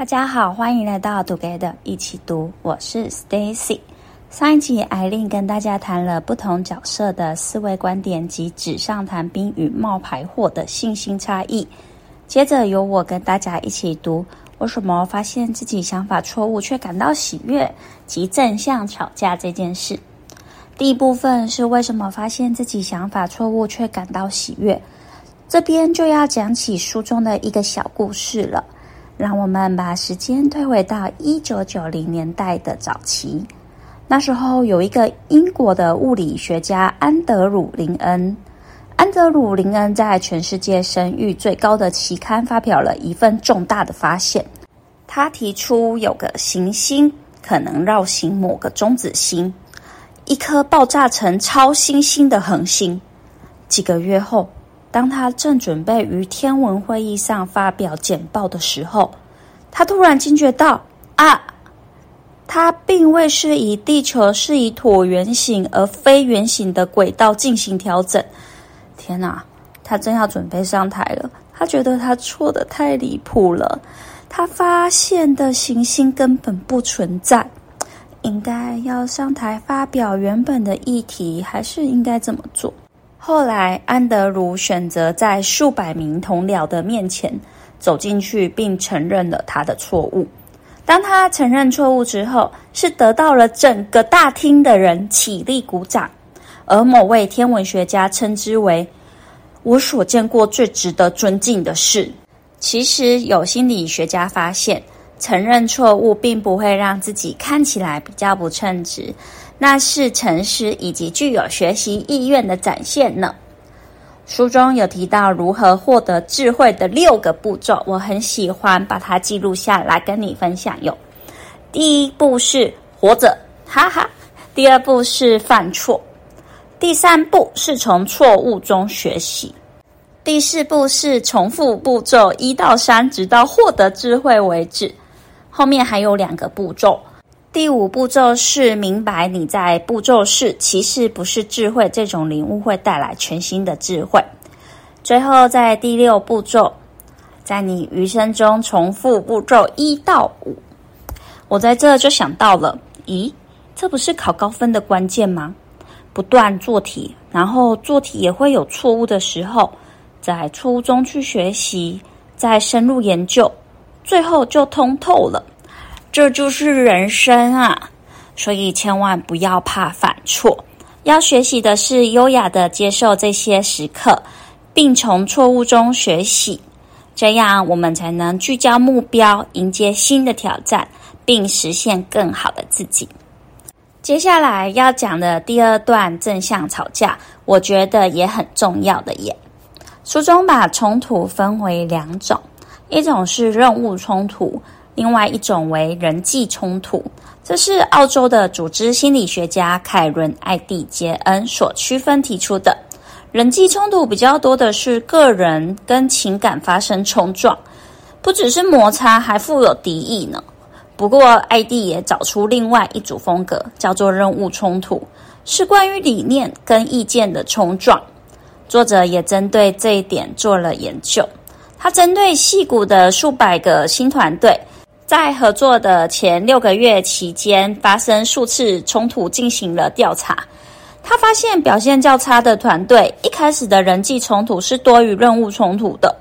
大家好，欢迎来到 Together 一起读，我是 Stacy。上一集艾琳跟大家谈了不同角色的思维观点及纸上谈兵与冒牌货的信心差异。接着由我跟大家一起读，为什么发现自己想法错误却感到喜悦及正向吵架这件事。第一部分是为什么发现自己想法错误却感到喜悦，这边就要讲起书中的一个小故事了。让我们把时间推回到一九九零年代的早期，那时候有一个英国的物理学家安德鲁·林恩。安德鲁·林恩在全世界声誉最高的期刊发表了一份重大的发现。他提出有个行星可能绕行某个中子星，一颗爆炸成超新星的恒星。几个月后，当他正准备于天文会议上发表简报的时候，他突然惊觉到：啊，他并未是以地球是以椭圆形而非圆形的轨道进行调整。天哪！他正要准备上台了，他觉得他错的太离谱了。他发现的行星根本不存在，应该要上台发表原本的议题，还是应该这么做？后来，安德鲁选择在数百名同僚的面前走进去，并承认了他的错误。当他承认错误之后，是得到了整个大厅的人起立鼓掌，而某位天文学家称之为“我所见过最值得尊敬的事”。其实，有心理学家发现，承认错误并不会让自己看起来比较不称职。那是诚实以及具有学习意愿的展现呢。书中有提到如何获得智慧的六个步骤，我很喜欢把它记录下来跟你分享哟。第一步是活着，哈哈；第二步是犯错；第三步是从错误中学习；第四步是重复步骤一到三，直到获得智慧为止。后面还有两个步骤。第五步骤是明白你在步骤四，其实不是智慧，这种领悟会带来全新的智慧。最后，在第六步骤，在你余生中重复步骤一到五。我在这就想到了，咦，这不是考高分的关键吗？不断做题，然后做题也会有错误的时候，在错误中去学习，再深入研究，最后就通透了。这就是人生啊，所以千万不要怕犯错。要学习的是优雅的接受这些时刻，并从错误中学习，这样我们才能聚焦目标，迎接新的挑战，并实现更好的自己。接下来要讲的第二段正向吵架，我觉得也很重要的耶。书中把冲突分为两种，一种是任务冲突。另外一种为人际冲突，这是澳洲的组织心理学家凯伦·艾蒂杰恩所区分提出的。人际冲突比较多的是个人跟情感发生冲撞，不只是摩擦，还富有敌意呢。不过，艾蒂也找出另外一组风格，叫做任务冲突，是关于理念跟意见的冲撞。作者也针对这一点做了研究，他针对戏谷的数百个新团队。在合作的前六个月期间，发生数次冲突，进行了调查。他发现表现较差的团队，一开始的人际冲突是多于任务冲突的，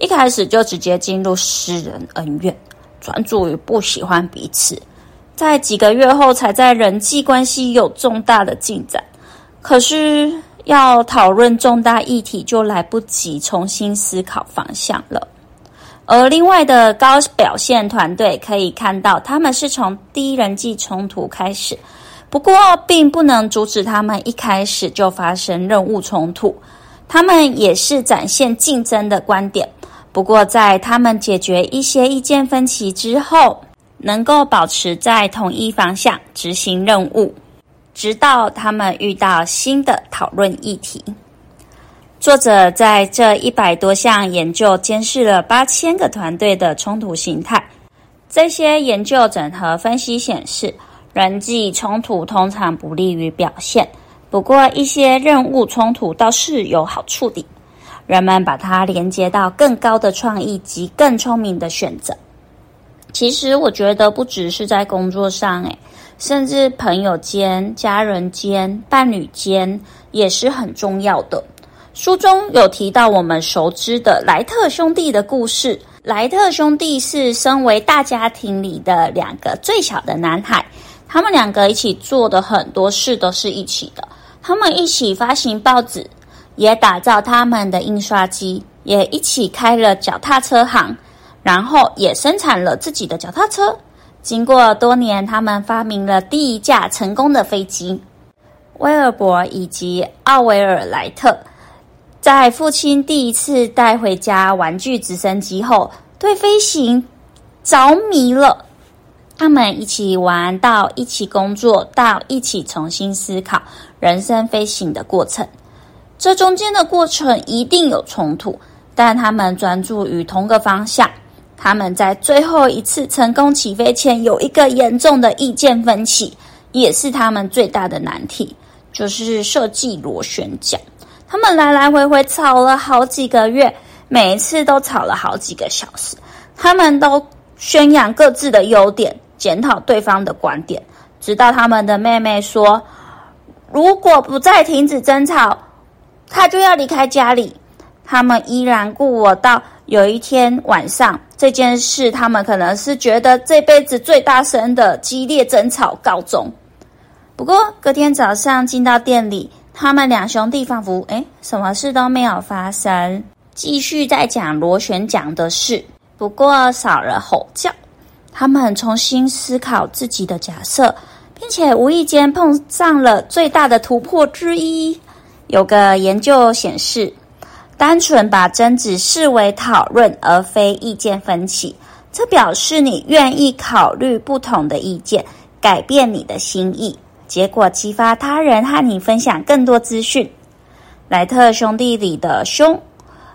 一开始就直接进入私人恩怨，专注于不喜欢彼此，在几个月后才在人际关系有重大的进展。可是要讨论重大议题，就来不及重新思考方向了。而另外的高表现团队可以看到，他们是从低人际冲突开始，不过并不能阻止他们一开始就发生任务冲突。他们也是展现竞争的观点，不过在他们解决一些意见分歧之后，能够保持在同一方向执行任务，直到他们遇到新的讨论议题。作者在这一百多项研究监视了八千个团队的冲突形态。这些研究整合分析显示，人际冲突通常不利于表现，不过一些任务冲突倒是有好处的。人们把它连接到更高的创意及更聪明的选择。其实我觉得不只是在工作上，诶，甚至朋友间、家人间、伴侣间也是很重要的。书中有提到我们熟知的莱特兄弟的故事。莱特兄弟是身为大家庭里的两个最小的男孩，他们两个一起做的很多事都是一起的。他们一起发行报纸，也打造他们的印刷机，也一起开了脚踏车行，然后也生产了自己的脚踏车。经过多年，他们发明了第一架成功的飞机。威尔伯以及奥维尔莱特。在父亲第一次带回家玩具直升机后，对飞行着迷了。他们一起玩到一起工作，到一起重新思考人生飞行的过程。这中间的过程一定有冲突，但他们专注于同个方向。他们在最后一次成功起飞前有一个严重的意见分歧，也是他们最大的难题，就是设计螺旋桨。他们来来回回吵了好几个月，每一次都吵了好几个小时。他们都宣扬各自的优点，检讨对方的观点，直到他们的妹妹说：“如果不再停止争吵，他就要离开家里。”他们依然故我到有一天晚上，这件事他们可能是觉得这辈子最大声的激烈争吵告终。不过隔天早上进到店里。他们两兄弟仿佛诶，什么事都没有发生，继续在讲螺旋桨的事，不过少了吼叫。他们重新思考自己的假设，并且无意间碰上了最大的突破之一。有个研究显示，单纯把争执视为讨论而非意见分歧，这表示你愿意考虑不同的意见，改变你的心意。结果激发他人和你分享更多资讯。莱特兄弟里的兄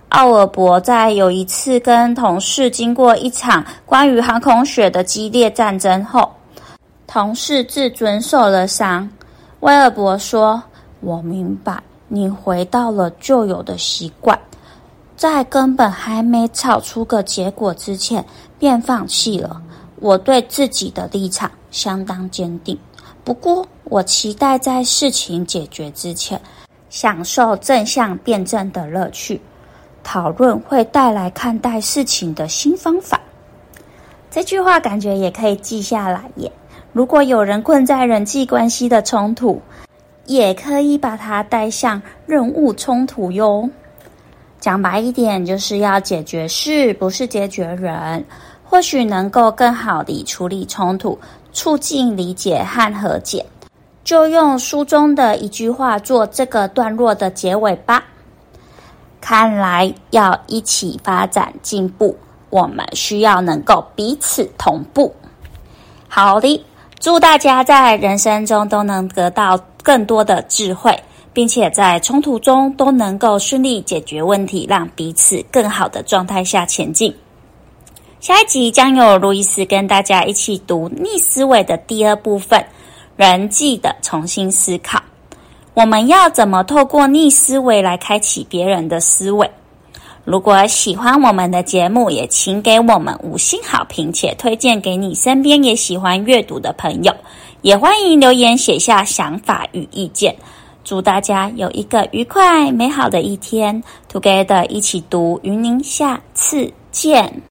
奥尔伯在有一次跟同事经过一场关于航空学的激烈战争后，同事自尊受了伤。威尔伯说：“我明白，你回到了旧有的习惯，在根本还没吵出个结果之前便放弃了。我对自己的立场相当坚定。”不过，我期待在事情解决之前，享受正向辩证的乐趣。讨论会带来看待事情的新方法。这句话感觉也可以记下来耶。如果有人困在人际关系的冲突，也可以把它带向任务冲突哟。讲白一点，就是要解决事，不是解决人。或许能够更好地处理冲突。促进理解和和解，就用书中的一句话做这个段落的结尾吧。看来要一起发展进步，我们需要能够彼此同步。好的，祝大家在人生中都能得到更多的智慧，并且在冲突中都能够顺利解决问题，让彼此更好的状态下前进。下一集将有路易斯跟大家一起读逆思维的第二部分——人际的重新思考。我们要怎么透过逆思维来开启别人的思维？如果喜欢我们的节目，也请给我们五星好评，且推荐给你身边也喜欢阅读的朋友。也欢迎留言写下想法与意见。祝大家有一个愉快美好的一天！Together 一起读，与您下次见。